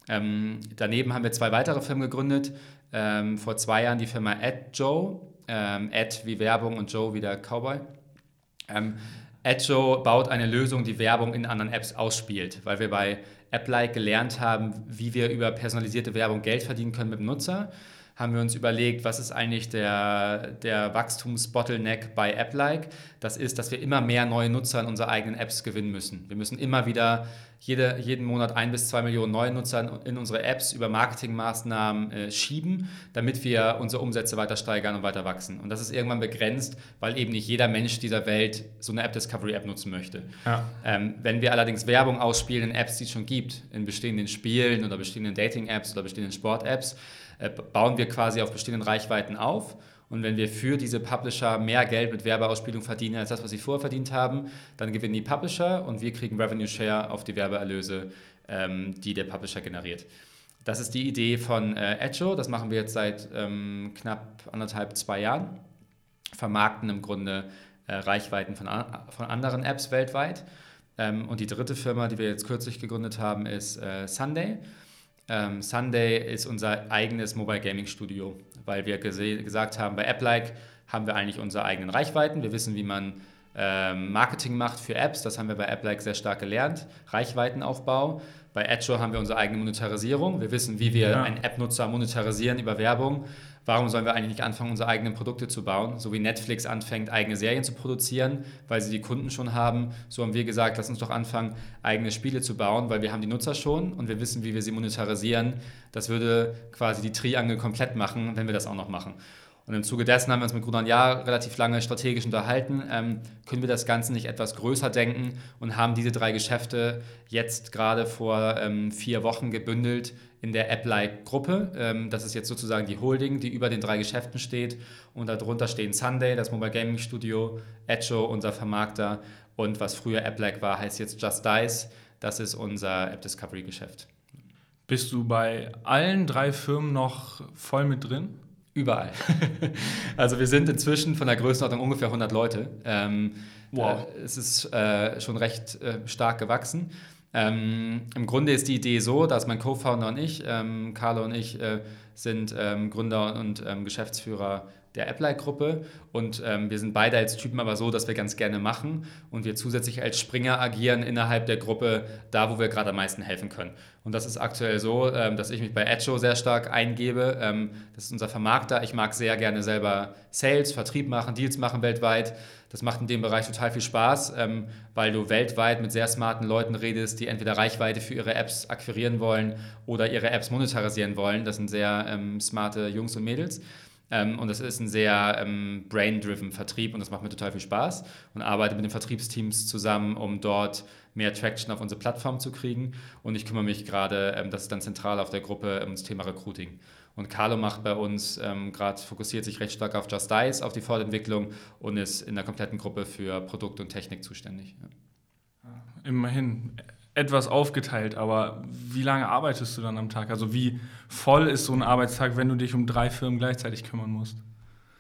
Ähm, daneben haben wir zwei weitere Firmen gegründet. Ähm, vor zwei Jahren die Firma AdJoe. Ähm, Ad wie Werbung und Joe wie der Cowboy. Ähm, AdJoe baut eine Lösung, die Werbung in anderen Apps ausspielt, weil wir bei AppLike gelernt haben, wie wir über personalisierte Werbung Geld verdienen können mit dem Nutzer haben wir uns überlegt, was ist eigentlich der, der Wachstumsbottleneck bei AppLike? Das ist, dass wir immer mehr neue Nutzer in unsere eigenen Apps gewinnen müssen. Wir müssen immer wieder jede, jeden Monat ein bis zwei Millionen neue Nutzer in unsere Apps über Marketingmaßnahmen äh, schieben, damit wir unsere Umsätze weiter steigern und weiter wachsen. Und das ist irgendwann begrenzt, weil eben nicht jeder Mensch dieser Welt so eine App-Discovery-App nutzen möchte. Ja. Ähm, wenn wir allerdings Werbung ausspielen in Apps, die es schon gibt, in bestehenden Spielen oder bestehenden Dating-Apps oder bestehenden Sport-Apps, äh, bauen wir quasi auf bestehenden Reichweiten auf. Und wenn wir für diese Publisher mehr Geld mit Werbeausspielung verdienen als das, was sie vorher verdient haben, dann gewinnen die Publisher und wir kriegen Revenue Share auf die Werbeerlöse, ähm, die der Publisher generiert. Das ist die Idee von äh, Edjo. Das machen wir jetzt seit ähm, knapp anderthalb, zwei Jahren. Vermarkten im Grunde äh, Reichweiten von, von anderen Apps weltweit. Ähm, und die dritte Firma, die wir jetzt kürzlich gegründet haben, ist äh, Sunday. Ähm, Sunday ist unser eigenes Mobile Gaming Studio, weil wir gesagt haben, bei AppLike haben wir eigentlich unsere eigenen Reichweiten. Wir wissen, wie man ähm, Marketing macht für Apps. Das haben wir bei AppLike sehr stark gelernt. Reichweitenaufbau. Bei Edge haben wir unsere eigene Monetarisierung. Wir wissen, wie wir ja. einen App-Nutzer monetarisieren über Werbung. Warum sollen wir eigentlich nicht anfangen, unsere eigenen Produkte zu bauen? So wie Netflix anfängt, eigene Serien zu produzieren, weil sie die Kunden schon haben. So haben wir gesagt, lass uns doch anfangen, eigene Spiele zu bauen, weil wir haben die Nutzer schon und wir wissen, wie wir sie monetarisieren. Das würde quasi die Triangel komplett machen, wenn wir das auch noch machen. Und im Zuge dessen haben wir uns mit Grunan Jahr relativ lange strategisch unterhalten. Ähm, können wir das Ganze nicht etwas größer denken und haben diese drei Geschäfte jetzt gerade vor ähm, vier Wochen gebündelt in der App-Like-Gruppe. Ähm, das ist jetzt sozusagen die Holding, die über den drei Geschäften steht. Und darunter stehen Sunday, das Mobile Gaming Studio, Echo, unser Vermarkter. Und was früher App-Like war, heißt jetzt Just Dice. Das ist unser App-Discovery-Geschäft. Bist du bei allen drei Firmen noch voll mit drin? Überall. also wir sind inzwischen von der Größenordnung ungefähr 100 Leute. Ähm, wow. Äh, es ist äh, schon recht äh, stark gewachsen. Ähm, Im Grunde ist die Idee so, dass mein Co-Founder und ich, ähm, Carlo und ich, äh, sind ähm, Gründer und ähm, Geschäftsführer der Apply-Gruppe und ähm, wir sind beide als Typen aber so, dass wir ganz gerne machen und wir zusätzlich als Springer agieren innerhalb der Gruppe, da wo wir gerade am meisten helfen können. Und das ist aktuell so, ähm, dass ich mich bei Edjo sehr stark eingebe. Ähm, das ist unser Vermarkter. Ich mag sehr gerne selber Sales, Vertrieb machen, Deals machen weltweit. Das macht in dem Bereich total viel Spaß, ähm, weil du weltweit mit sehr smarten Leuten redest, die entweder Reichweite für ihre Apps akquirieren wollen oder ihre Apps monetarisieren wollen. Das sind sehr ähm, smarte Jungs und Mädels. Ähm, und das ist ein sehr ähm, brain-driven Vertrieb und das macht mir total viel Spaß und arbeite mit den Vertriebsteams zusammen, um dort mehr Traction auf unsere Plattform zu kriegen. Und ich kümmere mich gerade, ähm, das ist dann zentral auf der Gruppe, um das Thema Recruiting. Und Carlo macht bei uns ähm, gerade, fokussiert sich recht stark auf Just Dice, auf die Fortentwicklung und ist in der kompletten Gruppe für Produkt und Technik zuständig. Ja. Immerhin etwas aufgeteilt, aber wie lange arbeitest du dann am Tag? Also wie voll ist so ein Arbeitstag, wenn du dich um drei Firmen gleichzeitig kümmern musst?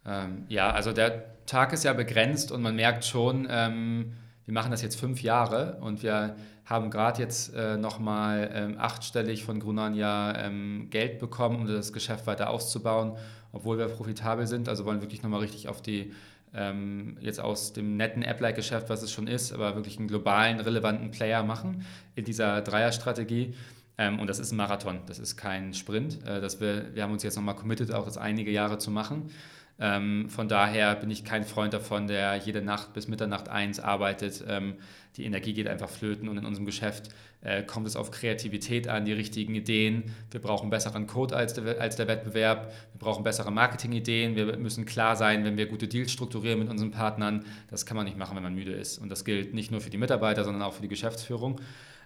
Ähm, ja, also der Tag ist ja begrenzt und man merkt schon, ähm, wir machen das jetzt fünf Jahre und wir haben gerade jetzt äh, nochmal ähm, achtstellig von Grunania ähm, Geld bekommen, um das Geschäft weiter auszubauen, obwohl wir profitabel sind. Also wollen wirklich nochmal richtig auf die ähm, jetzt aus dem netten App-like-Geschäft, was es schon ist, aber wirklich einen globalen, relevanten Player machen in dieser Dreierstrategie. Ähm, und das ist ein Marathon, das ist kein Sprint. Äh, wir, wir haben uns jetzt nochmal committed, auch das einige Jahre zu machen. Ähm, von daher bin ich kein Freund davon, der jede Nacht bis Mitternacht eins arbeitet. Ähm, die Energie geht einfach flöten und in unserem Geschäft äh, kommt es auf Kreativität an, die richtigen Ideen. Wir brauchen besseren Code als der, als der Wettbewerb. Wir brauchen bessere Marketingideen. Wir müssen klar sein, wenn wir gute Deals strukturieren mit unseren Partnern. Das kann man nicht machen, wenn man müde ist. Und das gilt nicht nur für die Mitarbeiter, sondern auch für die Geschäftsführung.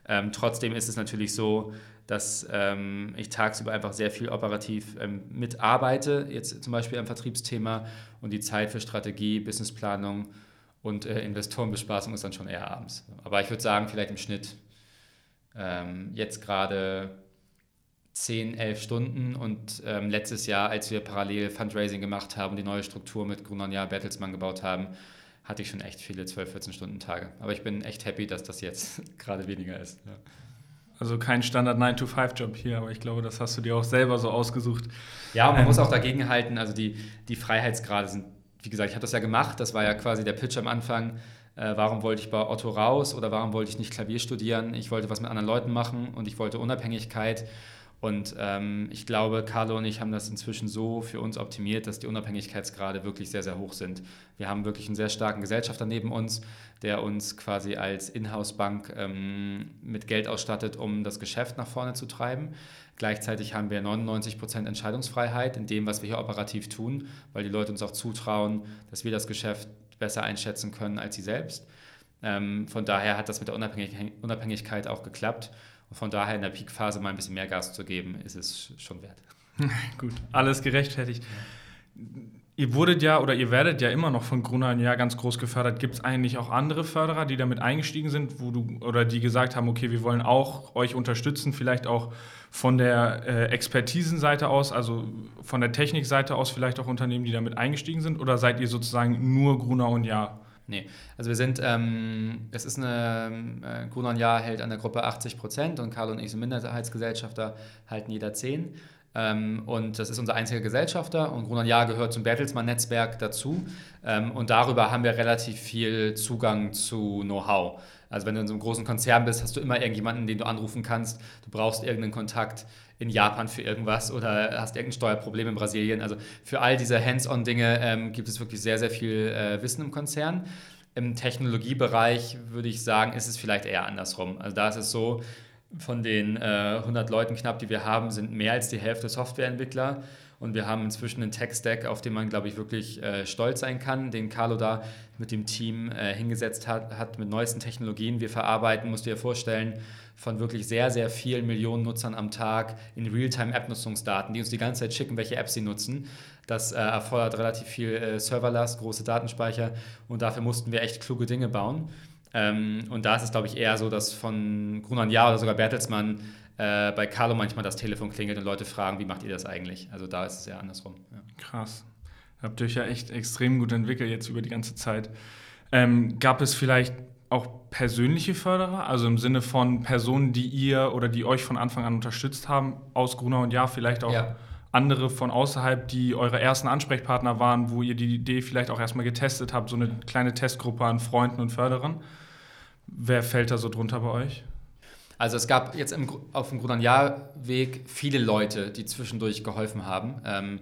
Ähm, trotzdem ist es natürlich so, dass ähm, ich tagsüber einfach sehr viel operativ ähm, mitarbeite, jetzt zum Beispiel am Vertriebsthema und die Zeit für Strategie, Businessplanung und äh, Investorenbespaßung ist dann schon eher abends. Aber ich würde sagen, vielleicht im Schnitt ähm, jetzt gerade 10, 11 Stunden und ähm, letztes Jahr, als wir parallel Fundraising gemacht haben, die neue Struktur mit Grunanja Bertelsmann gebaut haben, hatte ich schon echt viele 12, 14 Stunden Tage. Aber ich bin echt happy, dass das jetzt gerade weniger ist. Ja. Also kein Standard 9-to-5-Job hier, aber ich glaube, das hast du dir auch selber so ausgesucht. Ja, und man ähm, muss auch dagegen halten, also die, die Freiheitsgrade sind, wie gesagt, ich habe das ja gemacht, das war ja quasi der Pitch am Anfang. Äh, warum wollte ich bei Otto raus oder warum wollte ich nicht Klavier studieren? Ich wollte was mit anderen Leuten machen und ich wollte Unabhängigkeit. Und ähm, ich glaube, Carlo und ich haben das inzwischen so für uns optimiert, dass die Unabhängigkeitsgrade wirklich sehr, sehr hoch sind. Wir haben wirklich einen sehr starken Gesellschafter neben uns, der uns quasi als Inhouse-Bank ähm, mit Geld ausstattet, um das Geschäft nach vorne zu treiben. Gleichzeitig haben wir 99% Entscheidungsfreiheit in dem, was wir hier operativ tun, weil die Leute uns auch zutrauen, dass wir das Geschäft besser einschätzen können als sie selbst. Ähm, von daher hat das mit der Unabhängigkeit auch geklappt. Und von daher in der Peakphase mal ein bisschen mehr Gas zu geben, ist es schon wert. Gut, alles gerechtfertigt. Ihr wurdet ja oder ihr werdet ja immer noch von Gruner ja ganz groß gefördert. Gibt es eigentlich auch andere Förderer, die damit eingestiegen sind, wo du oder die gesagt haben, okay, wir wollen auch euch unterstützen, vielleicht auch von der äh, Expertisenseite aus, also von der Technikseite aus vielleicht auch Unternehmen, die damit eingestiegen sind? Oder seid ihr sozusagen nur Gruner und Ja? Nee, also wir sind, ähm, es ist eine, äh, Gruner und Jahr hält an der Gruppe 80 Prozent und Carlo und ich sind Minderheitsgesellschafter, halten jeder 10. Ähm, und das ist unser einziger Gesellschafter und Gruner und Jahr gehört zum Bertelsmann-Netzwerk dazu. Ähm, und darüber haben wir relativ viel Zugang zu Know-how. Also wenn du in so einem großen Konzern bist, hast du immer irgendjemanden, den du anrufen kannst. Du brauchst irgendeinen Kontakt in Japan für irgendwas oder hast irgendein Steuerproblem in Brasilien. Also für all diese Hands-on-Dinge ähm, gibt es wirklich sehr, sehr viel äh, Wissen im Konzern. Im Technologiebereich würde ich sagen, ist es vielleicht eher andersrum. Also da ist es so, von den äh, 100 Leuten knapp, die wir haben, sind mehr als die Hälfte Softwareentwickler. Und wir haben inzwischen einen Tech-Stack, auf den man, glaube ich, wirklich äh, stolz sein kann, den Carlo da mit dem Team äh, hingesetzt hat, hat mit neuesten Technologien. Wir verarbeiten, musst du dir vorstellen, von wirklich sehr, sehr vielen Millionen Nutzern am Tag in Realtime-App-Nutzungsdaten, die uns die ganze Zeit schicken, welche Apps sie nutzen. Das äh, erfordert relativ viel äh, Serverlast, große Datenspeicher und dafür mussten wir echt kluge Dinge bauen. Ähm, und da ist es, glaube ich, eher so, dass von Grunan Jahr oder sogar Bertelsmann äh, bei Carlo manchmal das Telefon klingelt und Leute fragen, wie macht ihr das eigentlich? Also da ist es ja andersrum. Ja. Krass. Habt ihr euch ja echt extrem gut entwickelt jetzt über die ganze Zeit. Ähm, gab es vielleicht auch persönliche Förderer, also im Sinne von Personen, die ihr oder die euch von Anfang an unterstützt haben, aus Grunau und Ja, vielleicht auch ja. andere von außerhalb, die eure ersten Ansprechpartner waren, wo ihr die Idee vielleicht auch erstmal getestet habt, so eine kleine Testgruppe an Freunden und Förderern. Wer fällt da so drunter bei euch? Also es gab jetzt im, auf dem Grundan-Jahr-Weg viele Leute, die zwischendurch geholfen haben. Ähm,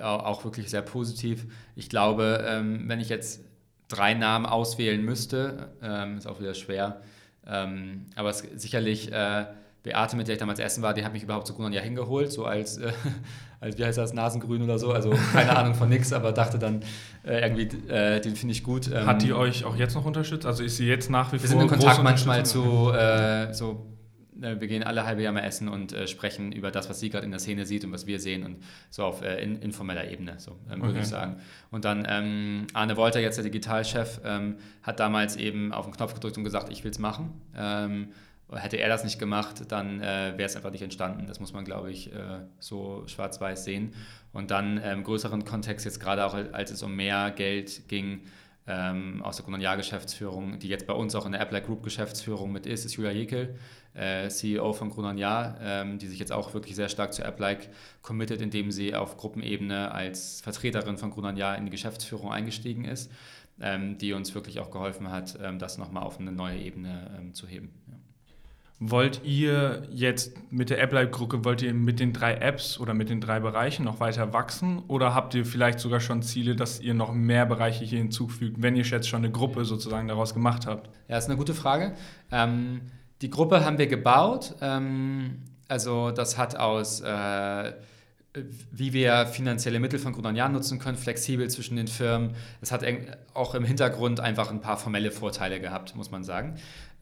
auch wirklich sehr positiv. Ich glaube, ähm, wenn ich jetzt drei Namen auswählen müsste, ähm, ist auch wieder schwer. Ähm, aber es, sicherlich äh, Beate, mit der ich damals essen war, die hat mich überhaupt zu Gunnar ja hingeholt, so als, äh, als, wie heißt das, Nasengrün oder so. Also keine Ahnung von nix, aber dachte dann äh, irgendwie, äh, den finde ich gut. Ähm, hat die euch auch jetzt noch unterstützt? Also ist sie jetzt nach wie wir vor? Wir sind in Kontakt manchmal zu äh, so äh, wir gehen alle halbe Jahr mal essen und äh, sprechen über das, was sie gerade in der Szene sieht und was wir sehen und so auf äh, in, informeller Ebene, so ähm, okay. würde ich sagen. Und dann ähm, Arne Wolter, jetzt der Digitalchef, ähm, hat damals eben auf den Knopf gedrückt und gesagt, ich will es machen. Ähm, hätte er das nicht gemacht, dann äh, wäre es einfach nicht entstanden. Das muss man, glaube ich, äh, so schwarz-weiß sehen. Und dann im größeren Kontext, jetzt gerade auch als es um mehr Geld ging, ähm, aus der Kronanjahr-Geschäftsführung, die jetzt bei uns auch in der Apple Group Geschäftsführung mit ist, ist Julia Jekel, äh, CEO von Kronanjahr, ähm, die sich jetzt auch wirklich sehr stark zu App-like committet, indem sie auf Gruppenebene als Vertreterin von Kronanjahr in die Geschäftsführung eingestiegen ist, ähm, die uns wirklich auch geholfen hat, ähm, das nochmal auf eine neue Ebene ähm, zu heben. Wollt ihr jetzt mit der App-Like-Gruppe, wollt ihr mit den drei Apps oder mit den drei Bereichen noch weiter wachsen? Oder habt ihr vielleicht sogar schon Ziele, dass ihr noch mehr Bereiche hier hinzufügt, wenn ihr jetzt schon eine Gruppe sozusagen daraus gemacht habt? Ja, ist eine gute Frage. Ähm, die Gruppe haben wir gebaut. Ähm, also das hat aus... Äh, wie wir finanzielle Mittel von Grund Jahren nutzen können, flexibel zwischen den Firmen. Es hat auch im Hintergrund einfach ein paar formelle Vorteile gehabt, muss man sagen.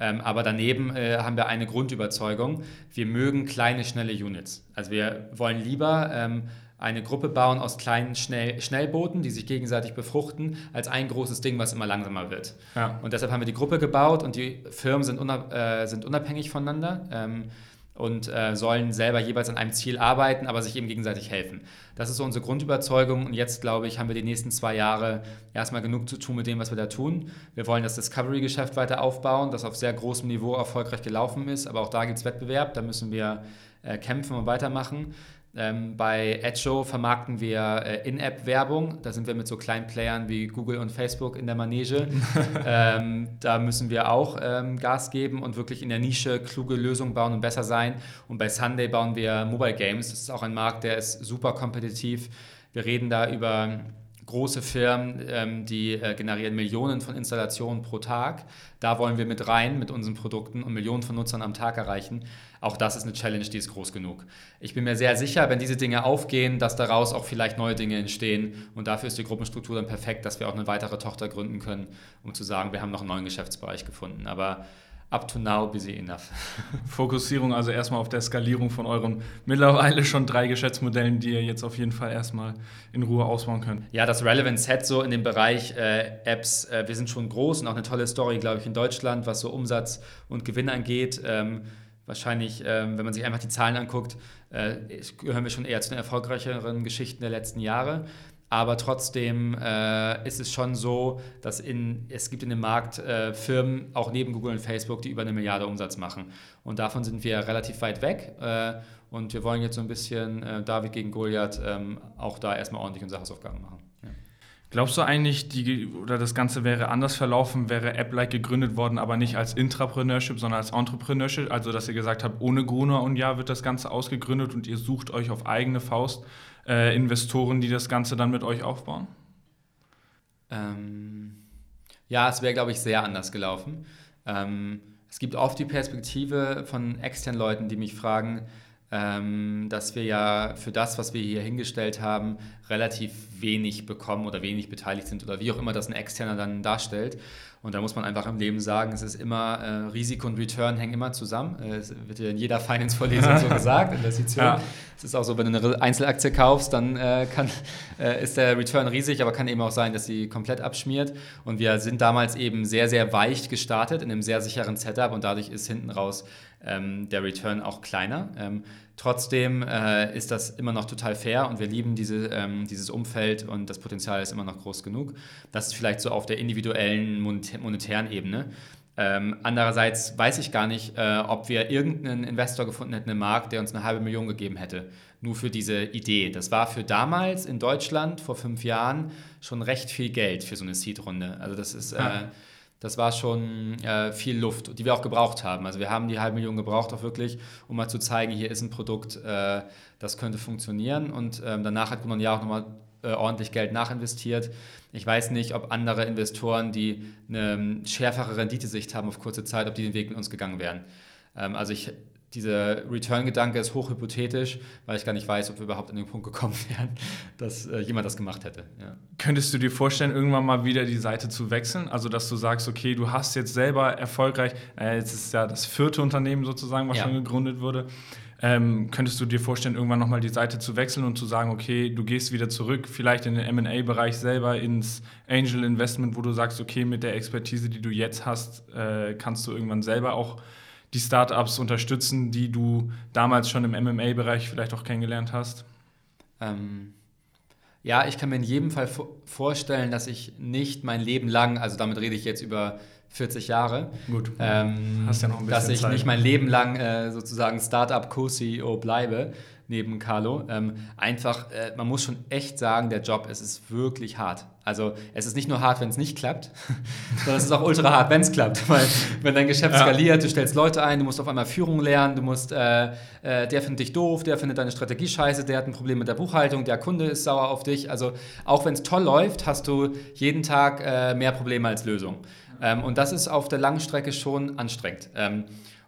Ähm, aber daneben äh, haben wir eine Grundüberzeugung. Wir mögen kleine, schnelle Units. Also wir wollen lieber ähm, eine Gruppe bauen aus kleinen Schnell Schnellbooten, die sich gegenseitig befruchten, als ein großes Ding, was immer langsamer wird. Ja. Und deshalb haben wir die Gruppe gebaut und die Firmen sind, unab äh, sind unabhängig voneinander. Ähm, und äh, sollen selber jeweils an einem Ziel arbeiten, aber sich eben gegenseitig helfen. Das ist so unsere Grundüberzeugung und jetzt, glaube ich, haben wir die nächsten zwei Jahre erstmal genug zu tun mit dem, was wir da tun. Wir wollen das Discovery-Geschäft weiter aufbauen, das auf sehr großem Niveau erfolgreich gelaufen ist, aber auch da gibt es Wettbewerb, da müssen wir äh, kämpfen und weitermachen. Ähm, bei Edshow vermarkten wir äh, In-App-Werbung. Da sind wir mit so kleinen Playern wie Google und Facebook in der Manege. ähm, da müssen wir auch ähm, Gas geben und wirklich in der Nische kluge Lösungen bauen und besser sein. Und bei Sunday bauen wir Mobile Games. Das ist auch ein Markt, der ist super kompetitiv. Wir reden da über große Firmen, ähm, die äh, generieren Millionen von Installationen pro Tag. Da wollen wir mit rein mit unseren Produkten und Millionen von Nutzern am Tag erreichen. Auch das ist eine Challenge, die ist groß genug. Ich bin mir sehr sicher, wenn diese Dinge aufgehen, dass daraus auch vielleicht neue Dinge entstehen. Und dafür ist die Gruppenstruktur dann perfekt, dass wir auch eine weitere Tochter gründen können, um zu sagen, wir haben noch einen neuen Geschäftsbereich gefunden. Aber up to now busy enough. Fokussierung also erstmal auf der Skalierung von euren mittlerweile schon drei Geschäftsmodellen, die ihr jetzt auf jeden Fall erstmal in Ruhe ausbauen könnt. Ja, das Relevant Set so in dem Bereich äh, Apps, äh, wir sind schon groß und auch eine tolle Story, glaube ich, in Deutschland, was so Umsatz und Gewinn angeht. Ähm, wahrscheinlich, ähm, wenn man sich einfach die Zahlen anguckt, äh, gehören wir schon eher zu den erfolgreicheren Geschichten der letzten Jahre. Aber trotzdem äh, ist es schon so, dass in, es gibt in dem Markt äh, Firmen, auch neben Google und Facebook, die über eine Milliarde Umsatz machen. Und davon sind wir relativ weit weg. Äh, und wir wollen jetzt so ein bisschen äh, David gegen Goliath ähm, auch da erstmal ordentlich unsere Hausaufgaben machen. Glaubst du eigentlich, die, oder das Ganze wäre anders verlaufen, wäre AppLike gegründet worden, aber nicht als Intrapreneurship, sondern als Entrepreneurship? Also, dass ihr gesagt habt, ohne Gruner und Ja wird das Ganze ausgegründet und ihr sucht euch auf eigene Faust äh, Investoren, die das Ganze dann mit euch aufbauen? Ähm, ja, es wäre, glaube ich, sehr anders gelaufen. Ähm, es gibt oft die Perspektive von externen Leuten, die mich fragen, dass wir ja für das, was wir hier hingestellt haben, relativ wenig bekommen oder wenig beteiligt sind oder wie auch immer das ein Externer dann darstellt. Und da muss man einfach im Leben sagen, es ist immer, äh, Risiko und Return hängen immer zusammen. Äh, es wird ja in jeder Finance-Vorlesung so gesagt, Investition. Ja. Es ist auch so, wenn du eine Einzelaktie kaufst, dann äh, kann, äh, ist der Return riesig, aber kann eben auch sein, dass sie komplett abschmiert. Und wir sind damals eben sehr, sehr weich gestartet in einem sehr sicheren Setup und dadurch ist hinten raus ähm, der Return auch kleiner. Ähm, trotzdem äh, ist das immer noch total fair und wir lieben diese, ähm, dieses Umfeld und das Potenzial ist immer noch groß genug. Das ist vielleicht so auf der individuellen monetären Ebene. Ähm, andererseits weiß ich gar nicht, äh, ob wir irgendeinen Investor gefunden hätten im Markt, der uns eine halbe Million gegeben hätte, nur für diese Idee. Das war für damals in Deutschland vor fünf Jahren schon recht viel Geld für so eine Seed-Runde. Also das ist, äh, das war schon äh, viel Luft, die wir auch gebraucht haben. Also wir haben die halbe Million gebraucht auch wirklich, um mal zu zeigen, hier ist ein Produkt, äh, das könnte funktionieren. Und ähm, danach hat Gunnar ja auch nochmal äh, ordentlich Geld nachinvestiert. Ich weiß nicht, ob andere Investoren, die eine ähm, schärfere Renditesicht haben auf kurze Zeit, ob die den Weg mit uns gegangen wären. Ähm, also ich dieser Return-Gedanke ist hochhypothetisch, weil ich gar nicht weiß, ob wir überhaupt an den Punkt gekommen wären, dass äh, jemand das gemacht hätte. Ja. Könntest du dir vorstellen, irgendwann mal wieder die Seite zu wechseln? Also, dass du sagst, okay, du hast jetzt selber erfolgreich, äh, jetzt ist ja das vierte Unternehmen sozusagen, was ja. schon gegründet wurde. Ähm, könntest du dir vorstellen, irgendwann nochmal die Seite zu wechseln und zu sagen, okay, du gehst wieder zurück, vielleicht in den MA-Bereich selber, ins Angel Investment, wo du sagst, okay, mit der Expertise, die du jetzt hast, äh, kannst du irgendwann selber auch die Startups unterstützen, die du damals schon im MMA-Bereich vielleicht auch kennengelernt hast? Ähm, ja, ich kann mir in jedem Fall vorstellen, dass ich nicht mein Leben lang, also damit rede ich jetzt über 40 Jahre, Gut, ähm, hast ja noch ein bisschen dass ich Zeit. nicht mein Leben lang äh, sozusagen Startup-Co-CEO bleibe, neben Carlo. Ähm, einfach, äh, man muss schon echt sagen, der Job, es ist wirklich hart. Also es ist nicht nur hart, wenn es nicht klappt, sondern es ist auch ultra hart, wenn es klappt. Weil wenn dein Geschäft ja. skaliert, du stellst Leute ein, du musst auf einmal Führung lernen, du musst, äh, äh, der findet dich doof, der findet deine Strategie scheiße, der hat ein Problem mit der Buchhaltung, der Kunde ist sauer auf dich. Also auch wenn es toll läuft, hast du jeden Tag äh, mehr Probleme als Lösung. Ähm, und das ist auf der langen Strecke schon anstrengend. Ähm,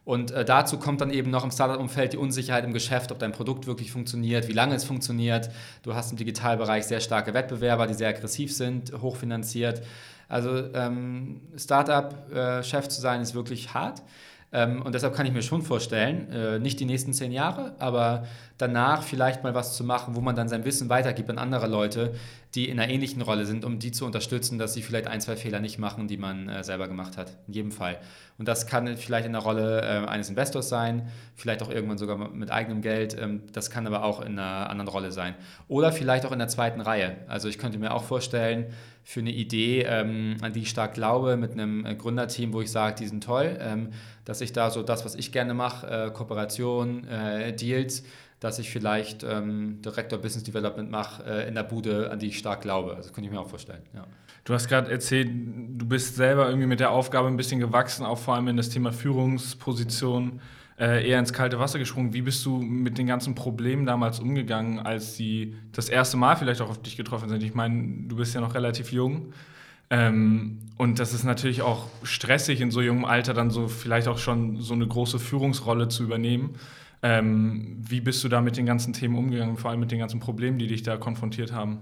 und äh, dazu kommt dann eben noch im Startup-Umfeld die Unsicherheit im Geschäft, ob dein Produkt wirklich funktioniert, wie lange es funktioniert. Du hast im Digitalbereich sehr starke Wettbewerber, die sehr aggressiv sind, hochfinanziert. Also ähm, Startup-Chef äh, zu sein ist wirklich hart. Ähm, und deshalb kann ich mir schon vorstellen, äh, nicht die nächsten zehn Jahre, aber danach vielleicht mal was zu machen, wo man dann sein Wissen weitergibt an andere Leute, die in einer ähnlichen Rolle sind, um die zu unterstützen, dass sie vielleicht ein, zwei Fehler nicht machen, die man äh, selber gemacht hat. In jedem Fall. Und das kann vielleicht in der Rolle äh, eines Investors sein, vielleicht auch irgendwann sogar mit eigenem Geld. Ähm, das kann aber auch in einer anderen Rolle sein. Oder vielleicht auch in der zweiten Reihe. Also ich könnte mir auch vorstellen, für eine Idee, ähm, an die ich stark glaube, mit einem äh, Gründerteam, wo ich sage, die sind toll, ähm, dass ich da so das, was ich gerne mache, äh, Kooperation, äh, Deals, dass ich vielleicht ähm, Director Business Development mache äh, in der Bude, an die ich stark glaube. Also das könnte ich mir auch vorstellen. Ja. Du hast gerade erzählt, du bist selber irgendwie mit der Aufgabe ein bisschen gewachsen, auch vor allem in das Thema Führungsposition äh, eher ins kalte Wasser gesprungen. Wie bist du mit den ganzen Problemen damals umgegangen, als sie das erste Mal vielleicht auch auf dich getroffen sind? Ich meine, du bist ja noch relativ jung. Ähm, und das ist natürlich auch stressig in so jungem Alter dann so vielleicht auch schon so eine große Führungsrolle zu übernehmen. Ähm, wie bist du da mit den ganzen Themen umgegangen, vor allem mit den ganzen Problemen, die dich da konfrontiert haben?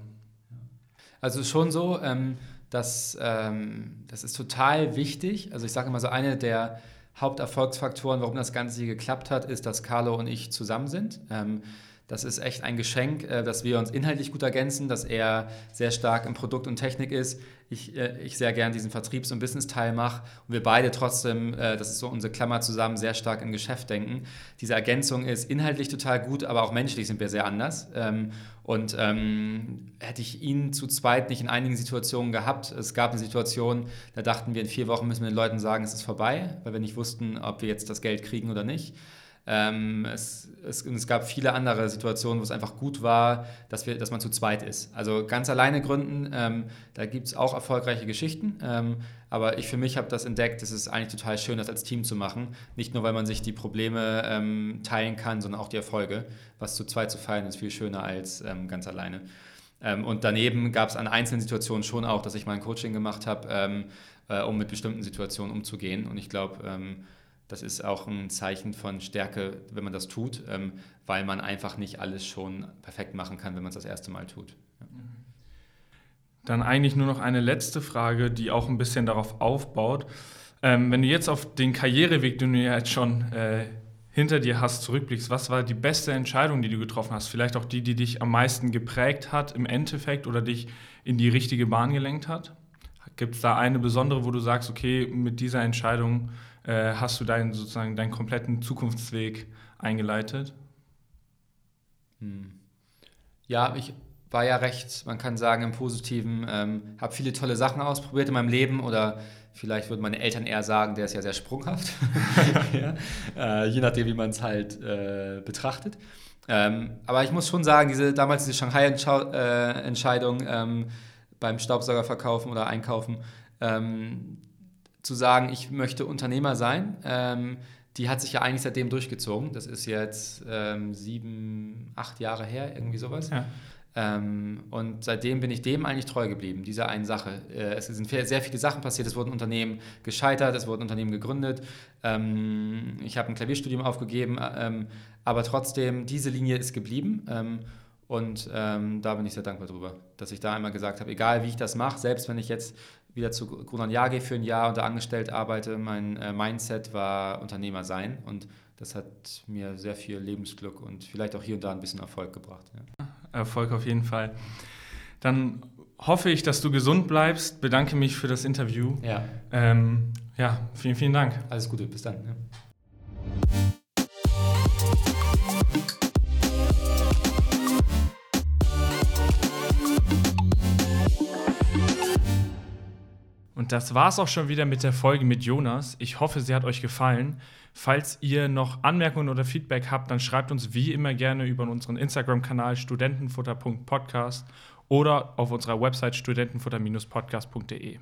Also schon so, ähm, dass ähm, das ist total wichtig. Also ich sage immer so, eine der Haupterfolgsfaktoren, warum das Ganze hier geklappt hat, ist, dass Carlo und ich zusammen sind. Das ist echt ein Geschenk, äh, dass wir uns inhaltlich gut ergänzen, dass er sehr stark im Produkt und Technik ist, ich, äh, ich sehr gern diesen Vertriebs- und Business-Teil mache und wir beide trotzdem, äh, das ist so unsere Klammer zusammen, sehr stark in Geschäft denken. Diese Ergänzung ist inhaltlich total gut, aber auch menschlich sind wir sehr anders. Ähm, und ähm, hätte ich ihn zu zweit nicht in einigen Situationen gehabt, es gab eine Situation, da dachten wir, in vier Wochen müssen wir den Leuten sagen, es ist vorbei, weil wir nicht wussten, ob wir jetzt das Geld kriegen oder nicht. Ähm, es, es, es, gab viele andere Situationen, wo es einfach gut war, dass, wir, dass man zu zweit ist. Also ganz alleine gründen, ähm, da gibt es auch erfolgreiche Geschichten. Ähm, aber ich für mich habe das entdeckt, es ist eigentlich total schön, das als Team zu machen. Nicht nur, weil man sich die Probleme ähm, teilen kann, sondern auch die Erfolge. Was zu zweit zu feiern, ist viel schöner als ähm, ganz alleine. Ähm, und daneben gab es an einzelnen Situationen schon auch, dass ich mal ein Coaching gemacht habe, äh, um mit bestimmten Situationen umzugehen. Und ich glaube, das ist auch ein Zeichen von Stärke, wenn man das tut, ähm, weil man einfach nicht alles schon perfekt machen kann, wenn man es das erste Mal tut. Dann eigentlich nur noch eine letzte Frage, die auch ein bisschen darauf aufbaut. Ähm, wenn du jetzt auf den Karriereweg, den du ja jetzt schon äh, hinter dir hast, zurückblickst, was war die beste Entscheidung, die du getroffen hast? Vielleicht auch die, die dich am meisten geprägt hat im Endeffekt oder dich in die richtige Bahn gelenkt hat? Gibt es da eine besondere, wo du sagst, okay, mit dieser Entscheidung äh, hast du deinen sozusagen deinen kompletten Zukunftsweg eingeleitet? Hm. Ja, ich war ja recht, man kann sagen, im Positiven, ähm, habe viele tolle Sachen ausprobiert in meinem Leben oder vielleicht würden meine Eltern eher sagen, der ist ja sehr sprunghaft, ja, äh, je nachdem, wie man es halt äh, betrachtet. Ähm, aber ich muss schon sagen, diese, damals diese Shanghai-Entscheidung äh, ähm, beim Staubsauger verkaufen oder einkaufen, ähm, zu sagen, ich möchte Unternehmer sein, ähm, die hat sich ja eigentlich seitdem durchgezogen. Das ist jetzt ähm, sieben, acht Jahre her, irgendwie sowas. Ja. Ähm, und seitdem bin ich dem eigentlich treu geblieben, dieser einen Sache. Äh, es sind sehr viele Sachen passiert. Es wurden Unternehmen gescheitert, es wurden Unternehmen gegründet. Ähm, ich habe ein Klavierstudium aufgegeben, äh, ähm, aber trotzdem, diese Linie ist geblieben. Ähm, und ähm, da bin ich sehr dankbar drüber, dass ich da einmal gesagt habe, egal wie ich das mache, selbst wenn ich jetzt wieder zu Grunan Jahr gehe für ein Jahr und da angestellt arbeite, mein äh, Mindset war Unternehmer sein und das hat mir sehr viel Lebensglück und vielleicht auch hier und da ein bisschen Erfolg gebracht. Ja. Erfolg auf jeden Fall. Dann hoffe ich, dass du gesund bleibst. Bedanke mich für das Interview. Ja. Ähm, ja, vielen, vielen Dank. Alles Gute, bis dann. Ja. Und das war es auch schon wieder mit der Folge mit Jonas. Ich hoffe, sie hat euch gefallen. Falls ihr noch Anmerkungen oder Feedback habt, dann schreibt uns wie immer gerne über unseren Instagram-Kanal studentenfutter.podcast oder auf unserer Website studentenfutter-podcast.de.